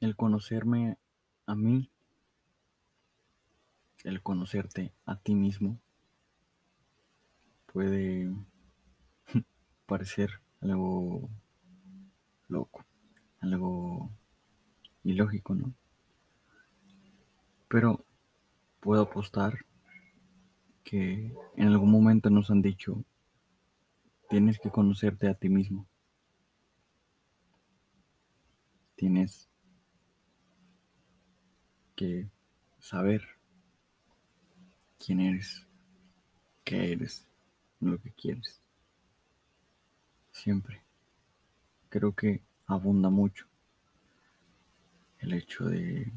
el conocerme a mí, el conocerte a ti mismo, puede parecer algo loco, algo ilógico, ¿no? Pero puedo apostar que en algún momento nos han dicho, tienes que conocerte a ti mismo. Tienes que saber quién eres, qué eres, lo que quieres. Siempre. Creo que abunda mucho el hecho de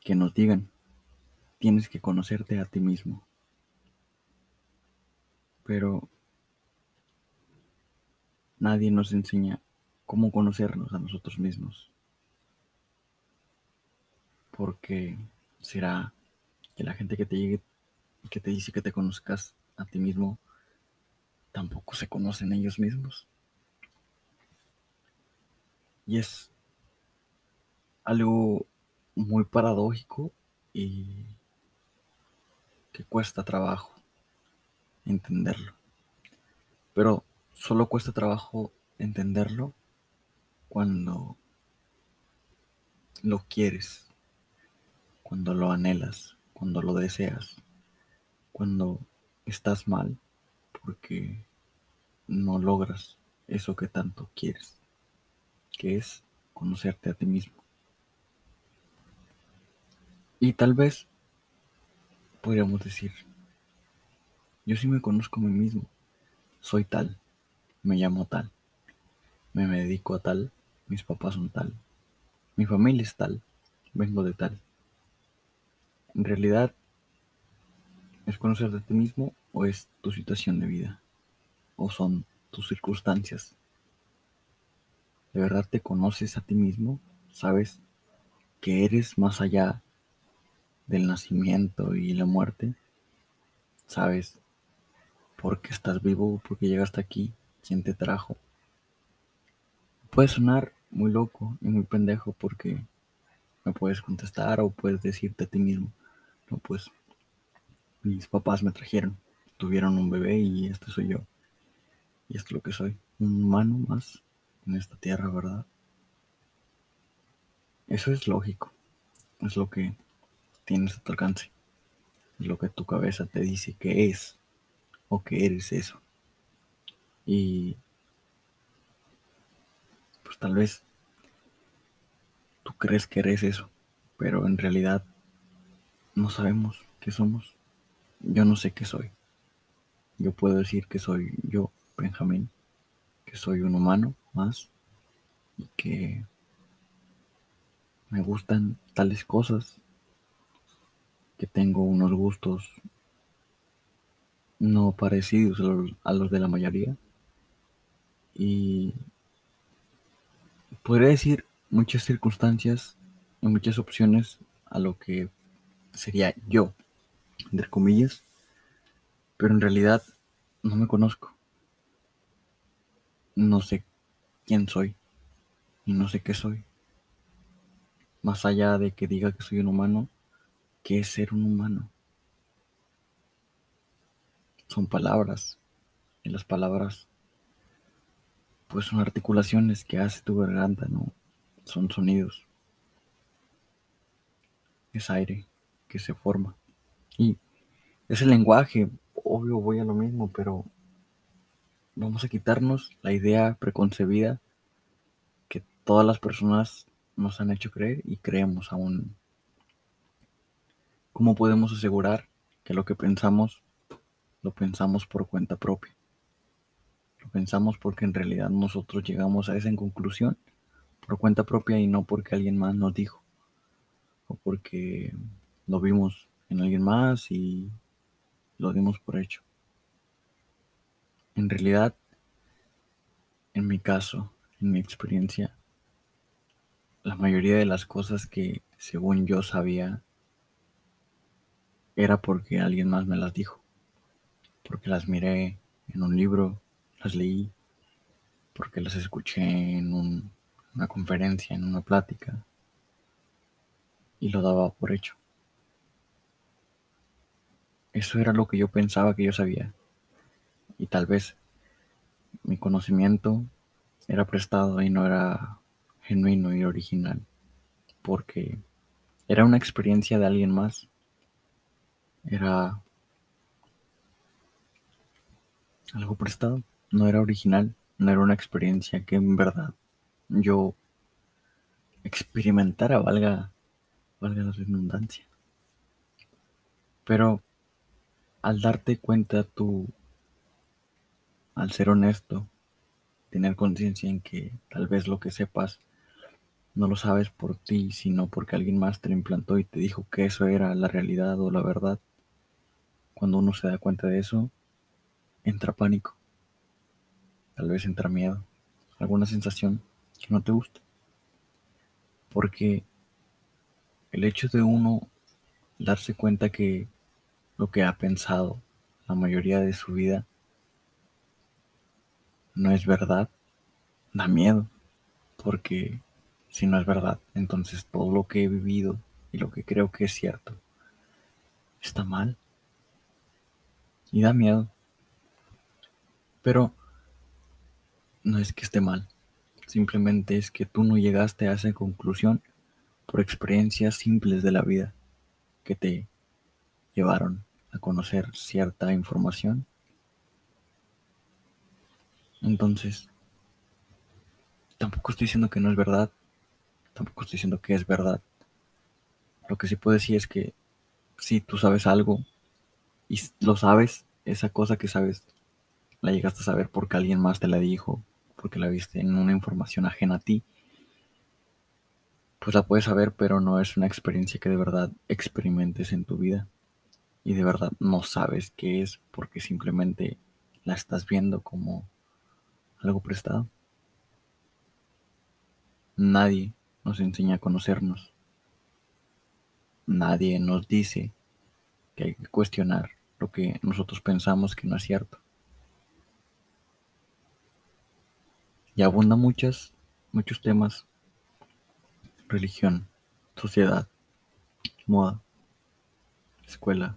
que nos digan, tienes que conocerte a ti mismo. Pero nadie nos enseña cómo conocernos a nosotros mismos. Porque será que la gente que te llegue y que te dice que te conozcas a ti mismo tampoco se conocen ellos mismos. Y es algo muy paradójico y que cuesta trabajo entenderlo. Pero solo cuesta trabajo entenderlo cuando lo quieres, cuando lo anhelas, cuando lo deseas, cuando estás mal porque no logras eso que tanto quieres, que es conocerte a ti mismo. Y tal vez podríamos decir, yo sí me conozco a mí mismo, soy tal, me llamo tal, me dedico a tal, mis papás son tal, mi familia es tal, vengo de tal. En realidad, ¿es conocerte a ti mismo o es tu situación de vida? ¿O son tus circunstancias? ¿De verdad te conoces a ti mismo? ¿Sabes que eres más allá del nacimiento y la muerte, sabes por qué estás vivo, por qué llegaste aquí, quién te trajo. Puede sonar muy loco y muy pendejo porque me puedes contestar o puedes decirte a ti mismo, pues mis papás me trajeron, tuvieron un bebé y este soy yo. Y esto es lo que soy, un humano más en esta tierra, ¿verdad? Eso es lógico, es lo que tienes a tu alcance. Es lo que tu cabeza te dice que es o que eres eso. Y pues tal vez tú crees que eres eso, pero en realidad no sabemos qué somos. Yo no sé qué soy. Yo puedo decir que soy yo, Benjamín, que soy un humano más y que me gustan tales cosas que tengo unos gustos no parecidos a los de la mayoría. Y podría decir muchas circunstancias y muchas opciones a lo que sería yo, entre comillas, pero en realidad no me conozco. No sé quién soy y no sé qué soy. Más allá de que diga que soy un humano, ¿Qué es ser un humano? Son palabras. Y las palabras, pues son articulaciones que hace tu garganta, ¿no? Son sonidos. Es aire que se forma. Y es el lenguaje. Obvio voy a lo mismo, pero vamos a quitarnos la idea preconcebida que todas las personas nos han hecho creer y creemos aún ¿Cómo podemos asegurar que lo que pensamos lo pensamos por cuenta propia? Lo pensamos porque en realidad nosotros llegamos a esa conclusión por cuenta propia y no porque alguien más nos dijo o porque lo vimos en alguien más y lo dimos por hecho. En realidad, en mi caso, en mi experiencia, la mayoría de las cosas que según yo sabía era porque alguien más me las dijo, porque las miré en un libro, las leí, porque las escuché en una conferencia, en una plática, y lo daba por hecho. Eso era lo que yo pensaba que yo sabía. Y tal vez mi conocimiento era prestado y no era genuino y original, porque era una experiencia de alguien más. Era algo prestado, no era original, no era una experiencia que en verdad yo experimentara, valga, valga la redundancia. Pero al darte cuenta tú, al ser honesto, tener conciencia en que tal vez lo que sepas no lo sabes por ti, sino porque alguien más te lo implantó y te dijo que eso era la realidad o la verdad. Cuando uno se da cuenta de eso, entra pánico. Tal vez entra miedo, alguna sensación que no te gusta. Porque el hecho de uno darse cuenta que lo que ha pensado la mayoría de su vida no es verdad, da miedo, porque si no es verdad, entonces todo lo que he vivido y lo que creo que es cierto está mal y da miedo. Pero no es que esté mal, simplemente es que tú no llegaste a esa conclusión por experiencias simples de la vida que te llevaron a conocer cierta información. Entonces, tampoco estoy diciendo que no es verdad, tampoco estoy diciendo que es verdad. Lo que sí puedo decir es que si tú sabes algo y lo sabes, esa cosa que sabes la llegaste a saber porque alguien más te la dijo, porque la viste en una información ajena a ti, pues la puedes saber, pero no es una experiencia que de verdad experimentes en tu vida y de verdad no sabes qué es porque simplemente la estás viendo como algo prestado. Nadie nos enseña a conocernos. Nadie nos dice que hay que cuestionar lo que nosotros pensamos que no es cierto. Y abunda muchas, muchos temas. Religión, sociedad, moda, escuela,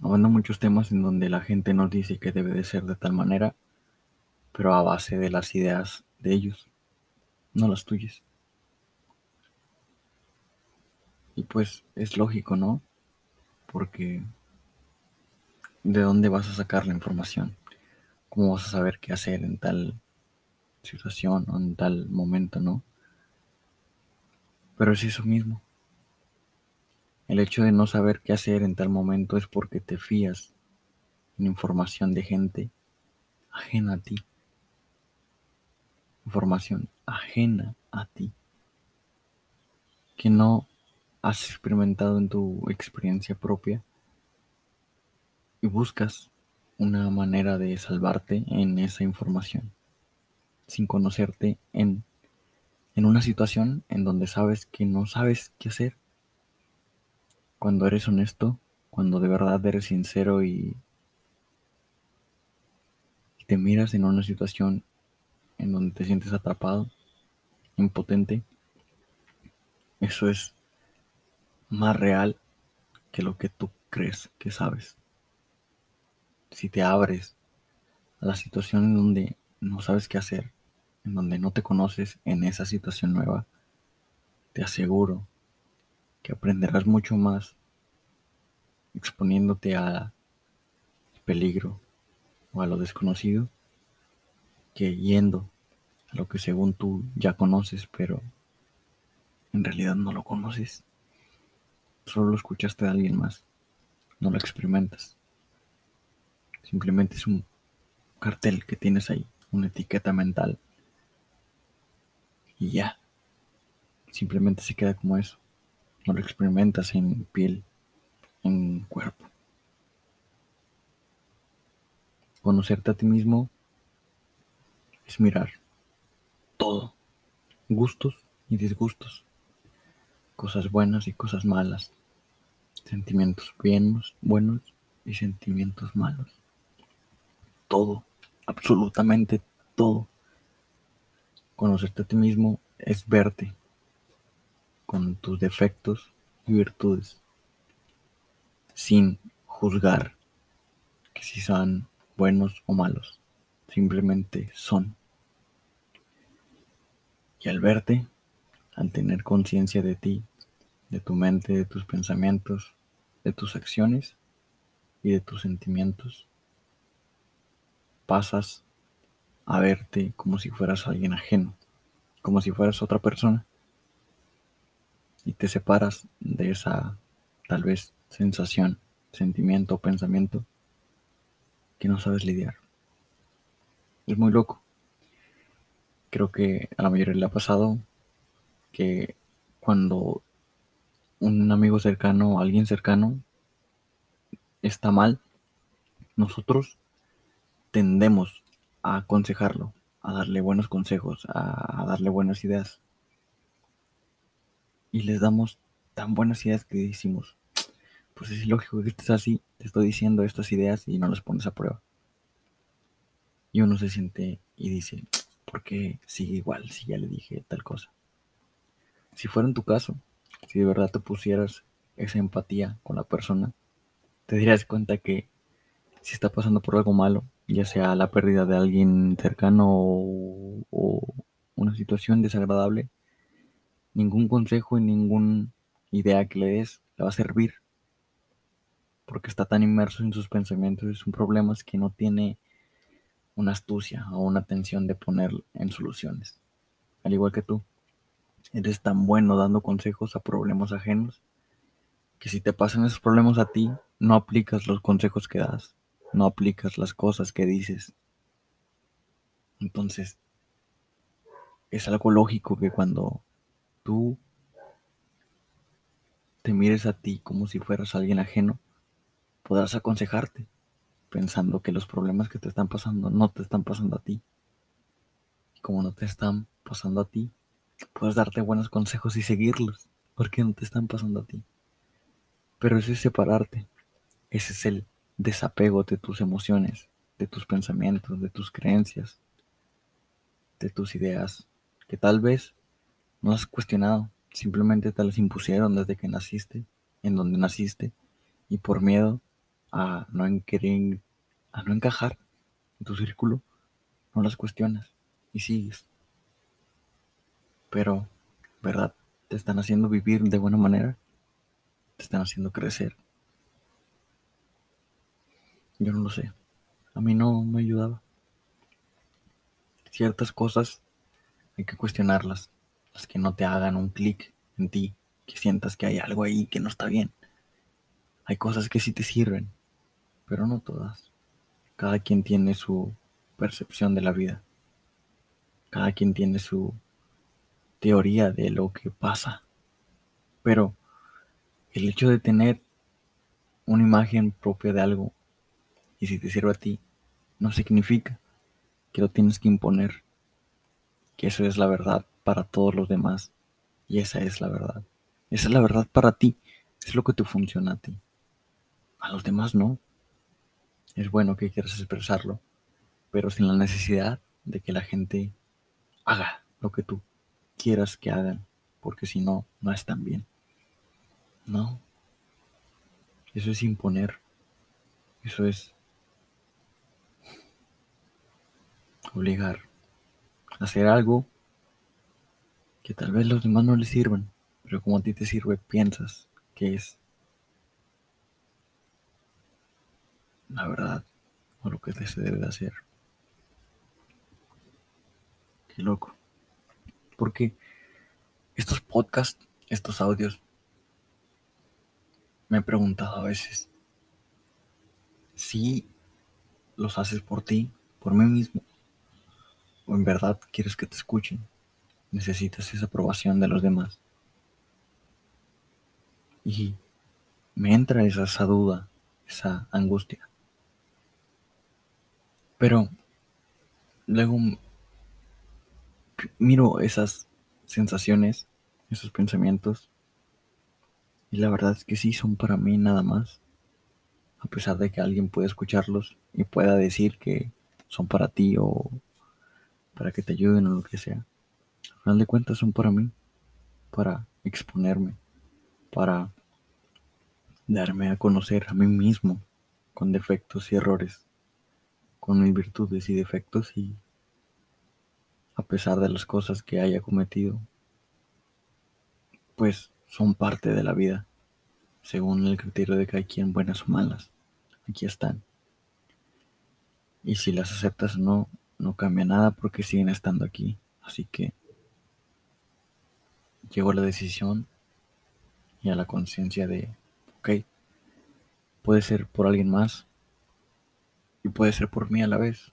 Abundan muchos temas en donde la gente nos dice que debe de ser de tal manera, pero a base de las ideas de ellos, no las tuyas. Y pues es lógico, ¿no? Porque ¿de dónde vas a sacar la información? ¿Cómo vas a saber qué hacer en tal situación o en tal momento, no? Pero es eso mismo. El hecho de no saber qué hacer en tal momento es porque te fías en información de gente ajena a ti. Información ajena a ti. Que no has experimentado en tu experiencia propia y buscas una manera de salvarte en esa información sin conocerte en, en una situación en donde sabes que no sabes qué hacer cuando eres honesto, cuando de verdad eres sincero y, te miras en una situación en donde te sientes atrapado, impotente, eso es más real que lo que tú crees que sabes. Si te abres a la situación en donde no sabes qué hacer, en donde no te conoces en esa situación nueva, te aseguro que aprenderás mucho más exponiéndote al peligro o a lo desconocido que yendo a lo que según tú ya conoces, pero en realidad no lo conoces. Solo lo escuchaste de alguien más, no lo experimentas. Simplemente es un cartel que tienes ahí, una etiqueta mental. Y ya, simplemente se queda como eso no lo experimentas en piel, en cuerpo. Conocerte a ti mismo es mirar todo, gustos y disgustos, cosas buenas y cosas malas, sentimientos buenos, buenos y sentimientos malos. Todo, absolutamente todo. Conocerte a ti mismo es verte con tus defectos y virtudes, sin juzgar que si son buenos o malos, simplemente son. Y al verte, al tener conciencia de ti, de tu mente, de tus pensamientos, de tus acciones y de tus sentimientos, pasas a verte como si fueras alguien ajeno, como si fueras otra persona. Y te separas de esa tal vez sensación, sentimiento o pensamiento que no sabes lidiar. Es muy loco. Creo que a la mayoría le ha pasado que cuando un amigo cercano, alguien cercano, está mal, nosotros tendemos a aconsejarlo, a darle buenos consejos, a, darle buenas ideas. Y les damos tan buenas ideas que decimos, pues es lógico que estés así, te estoy diciendo estas ideas y no las pones a prueba. Y uno se siente y dice, ¿por qué sigue igual si ya le dije tal cosa? Si fuera en tu caso, si de verdad te pusieras esa empatía con la persona, te darías cuenta que si está pasando por algo malo, ya sea la pérdida de alguien cercano o, una situación desagradable, ningún consejo y ninguna idea que le des le va a servir. Porque está tan inmerso en sus pensamientos y sus problemas que no tiene una astucia o una atención de poner en soluciones. Al igual que tú, eres tan bueno dando consejos a problemas ajenos que si te pasan esos problemas a ti, no aplicas los consejos que das no aplicas las cosas que dices. Entonces, es algo lógico que cuando tú te mires a ti como si fueras alguien ajeno, podrás aconsejarte, pensando que los problemas que te están pasando no te están pasando a ti. Como no te están pasando a ti, puedes darte buenos consejos y seguirlos, porque no te están pasando a ti. Pero eso es separarte. Ese es el desapego de tus emociones, de tus pensamientos, de tus creencias, de tus ideas, que tal vez no has cuestionado, simplemente te las impusieron desde que naciste, en donde naciste, y por miedo a no, querer, a no encajar en tu círculo, no las cuestionas y sigues. Pero, ¿verdad? Te están haciendo vivir de buena manera, te están haciendo crecer. Yo no lo sé. A mí no me ayudaba. Ciertas cosas hay que cuestionarlas. Que no te hagan un clic en ti, que sientas que hay algo ahí que no está bien. Hay cosas que sí te sirven, pero no todas. Cada quien tiene su percepción de la vida. Cada quien tiene su teoría de lo que pasa. Pero el hecho de tener una imagen propia de algo y si te sirve a ti, no significa que lo tienes que imponer, que eso es la verdad para todos los demás. Y esa es la verdad. Esa es la verdad para ti. Es lo que te funciona a ti. A los demás no. Es bueno que quieras expresarlo, pero sin la necesidad de que la gente haga lo que tú quieras que hagan, porque si no, no están bien. No. Eso es imponer. Eso es obligar a hacer algo que tal vez los demás no les sirvan, pero como a ti te sirve, piensas que es la verdad o lo que se debe de hacer. Qué loco. Porque estos podcasts, estos audios, me he preguntado a veces si los haces por ti, por mí mismo, o en verdad quieres que te escuchen. Necesitas esa aprobación de los demás. Y me entra esa, duda, esa angustia. Pero luego miro esas sensaciones, esos pensamientos, y la verdad es que sí son para mí nada más. A pesar de que alguien pueda escucharlos y pueda decir que son para ti o para que te ayuden o lo que sea. Al final de cuentas son para mí, para exponerme, para darme a conocer a mí mismo con defectos y errores, con mis virtudes y defectos y a pesar de las cosas que haya cometido, pues son parte de la vida, según el criterio de cada quien, buenas o malas. Aquí están. Y si las aceptas no, no cambia nada porque siguen estando aquí. Así que llego a la decisión y a la conciencia de, ok, puede ser por alguien más y puede ser por mí a la vez.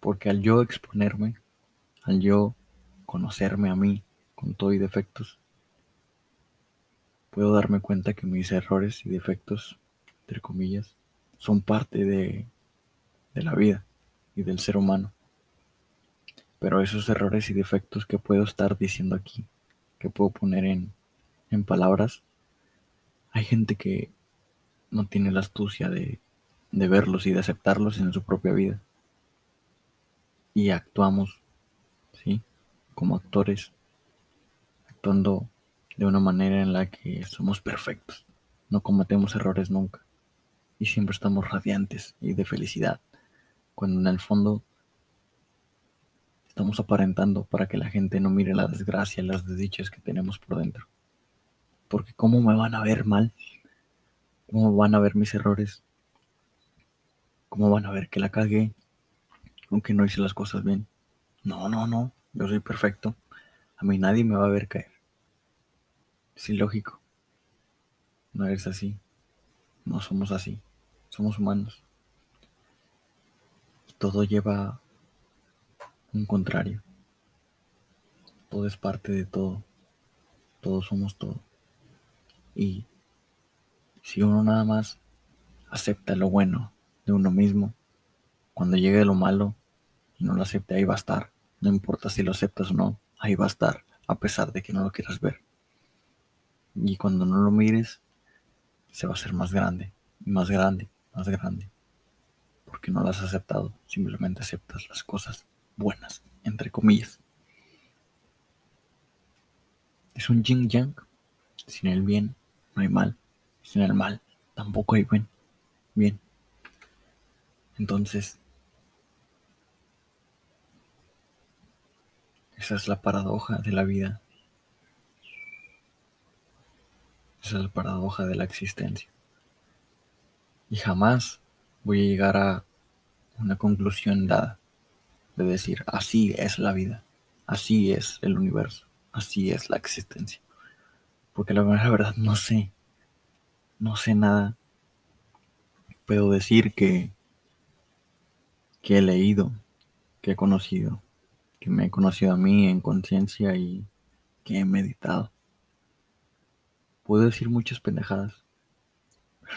Porque al yo exponerme, al yo conocerme a mí con todo y defectos, puedo darme cuenta que mis errores y defectos, entre comillas, son parte de, de la vida y del ser humano. Pero esos errores y defectos que puedo estar diciendo aquí, que puedo poner en, en palabras, hay gente que no tiene la astucia de, de verlos y de aceptarlos en su propia vida. Y actuamos, ¿sí? Como actores, actuando de una manera en la que somos perfectos, no cometemos errores nunca y siempre estamos radiantes y de felicidad, cuando en el fondo estamos aparentando para que la gente no mire la desgracia, las desdichas que tenemos por dentro. Porque ¿cómo me van a ver mal? ¿Cómo van a ver mis errores? ¿Cómo van a ver que la cagué? Aunque no hice las cosas bien. No, no, no, yo soy perfecto. A mí nadie me va a ver caer. Es ilógico. No eres así. No somos así. Somos humanos. Y todo lleva un contrario. Todo es parte de todo. Todos somos todo. Y si uno nada más acepta lo bueno de uno mismo, cuando llegue lo malo y no lo acepte, ahí va a estar. No importa si lo aceptas o no, ahí va a estar, a pesar de que no lo quieras ver. Y cuando no lo mires, se va a hacer más grande, más grande, más grande. Porque no lo has aceptado, simplemente aceptas las cosas buenas, entre comillas. Es un yin yang. Sin el bien no hay mal. Sin el mal tampoco hay buen. Bien. Entonces, esa es la paradoja de la vida. Esa es la paradoja de la existencia. Y jamás voy a llegar a una conclusión dada de decir, así es la vida, así es el universo, así es la existencia. Porque la verdad no sé, no sé nada. Puedo decir que, que he leído, que he conocido, que me he conocido a mí en conciencia y que he meditado. Puedo decir muchas pendejadas.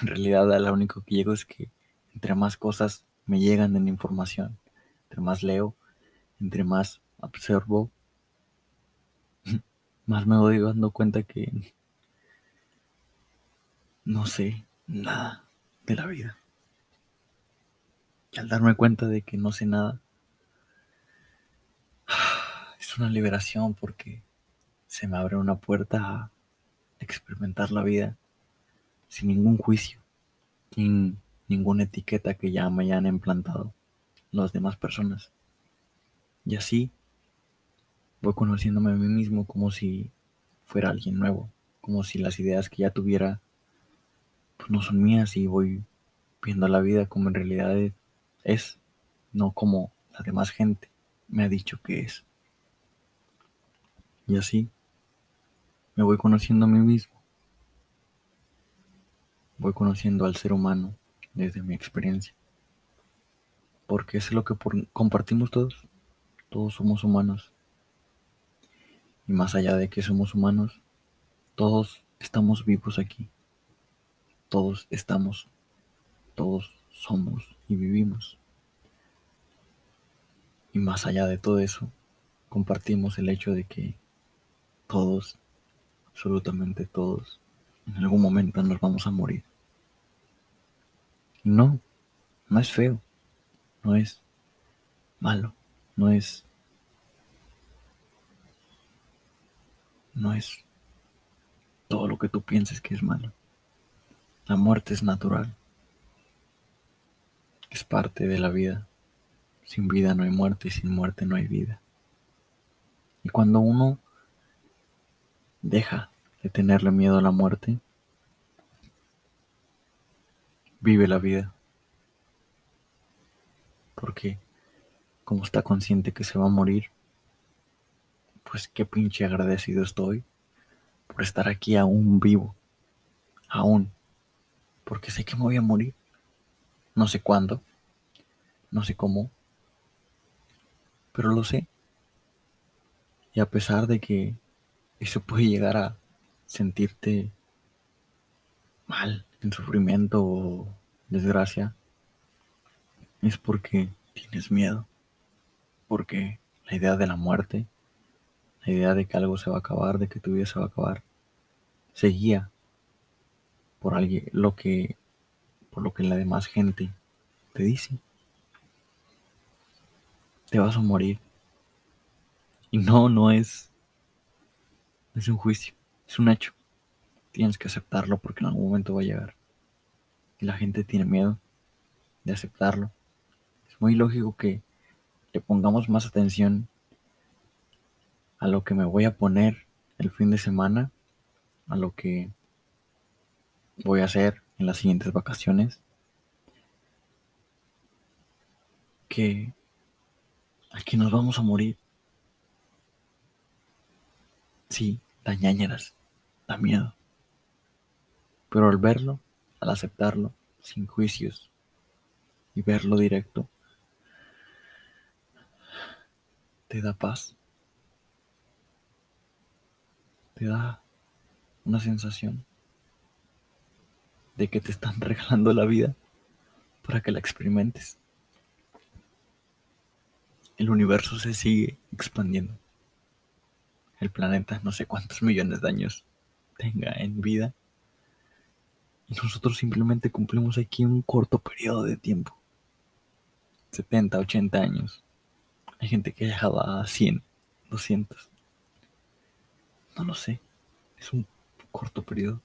En realidad, lo único que llego es que entre más cosas me llegan en información, entre más leo, entre más observo, más me voy dando cuenta que no sé nada de la vida. Y al darme cuenta de que no sé nada, es una liberación porque se me abre una puerta a experimentar la vida sin ningún juicio, sin ninguna etiqueta que ya me hayan implantado las demás personas. Y así voy conociéndome a mí mismo como si fuera alguien nuevo, como si las ideas que ya tuviera pues no son mías y voy viendo la vida como en realidad es, no como la demás gente me ha dicho que es. Y así me voy conociendo a mí mismo. Voy conociendo al ser humano desde mi experiencia. Porque es lo que compartimos todos. Todos somos humanos. Y más allá de que somos humanos, todos estamos vivos aquí. Todos estamos, todos somos y vivimos. Y más allá de todo eso, compartimos el hecho de que todos, absolutamente todos, en algún momento nos vamos a morir. No, no es feo, no es malo no es, no es que tú pienses que es malo. La muerte es natural. Es parte de la vida. Sin vida no hay muerte y sin muerte no hay vida. Y cuando uno deja de tenerle miedo a la muerte, vive la vida. Porque como está consciente que se va a morir, pues qué pinche agradecido estoy por estar aquí aún vivo. Aún. Porque sé que me voy a morir. No sé cuándo. No sé cómo. Pero lo sé. Y a pesar de que eso puede llegar a sentirte mal, en sufrimiento o desgracia, es porque tienes miedo. Porque la idea de la muerte la idea de que algo se va a acabar, de que tu vida se va a acabar, se guía por alguien, lo que, por lo que la demás gente te dice. Te vas a morir. Y no, no es, es un juicio, es un hecho. Tienes que aceptarlo porque en algún momento va a llegar. Y la gente tiene miedo de aceptarlo. Muy lógico que le pongamos más atención a lo que me voy a poner el fin de semana, a lo que voy a hacer en las siguientes vacaciones, que aquí nos vamos a morir. Sí, da ñañeras, da miedo. Pero al verlo, al aceptarlo, sin juicios, y verlo directo, te da paz te da una sensación de que te están regalando la vida para que la experimentes. El universo se sigue expandiendo. El planeta no sé cuántos millones de años tenga en vida. Y nosotros simplemente cumplimos aquí un corto periodo de tiempo. 70, 80 años. Hay gente que llegado a 100, 200. No lo sé. Es un corto periodo.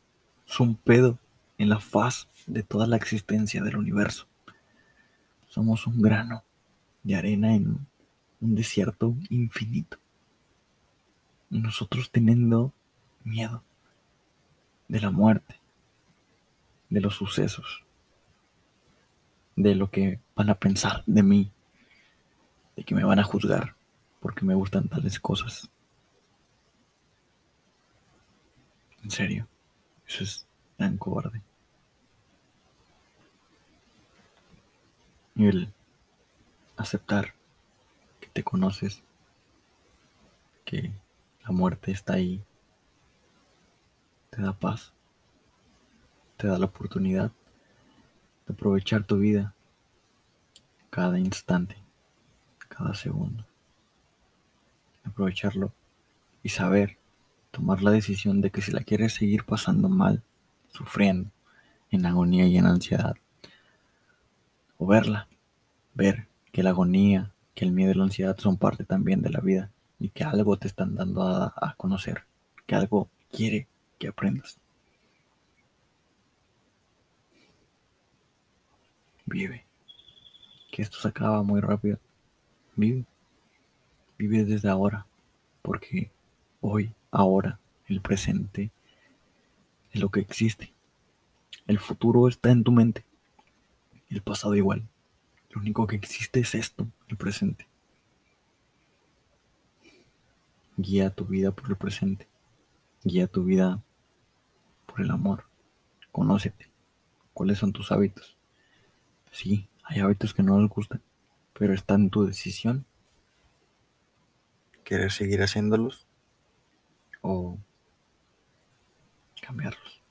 Es un pedo en la faz de toda la existencia del universo. Somos un grano de arena en un desierto infinito. Nosotros teniendo miedo de la muerte, de los sucesos, de lo que van a pensar de mí, de que me van a juzgar porque me gustan tales cosas. En serio, eso es tan cobarde. El aceptar que te conoces, que la muerte está ahí, te da paz, te da la oportunidad de aprovechar tu vida cada instante, cada segundo, aprovecharlo y saber tomar la decisión de que si la quieres seguir pasando mal, sufriendo, en agonía y en ansiedad, o verla, ver que la agonía, que el miedo y la ansiedad son parte también de la vida y que algo te están dando a, conocer, que algo quiere que aprendas. Vive, que esto se acaba muy rápido. Vive, vive desde ahora, porque hoy ahora, el presente, es lo que existe. El futuro está en tu mente. El pasado igual. Lo único que existe es esto, el presente. Guía tu vida por el presente. Guía tu vida por el amor. Conócete. ¿Cuáles son tus hábitos? Sí, hay hábitos que no nos gustan, pero está en tu decisión querer seguir haciéndolos o cambiarlos.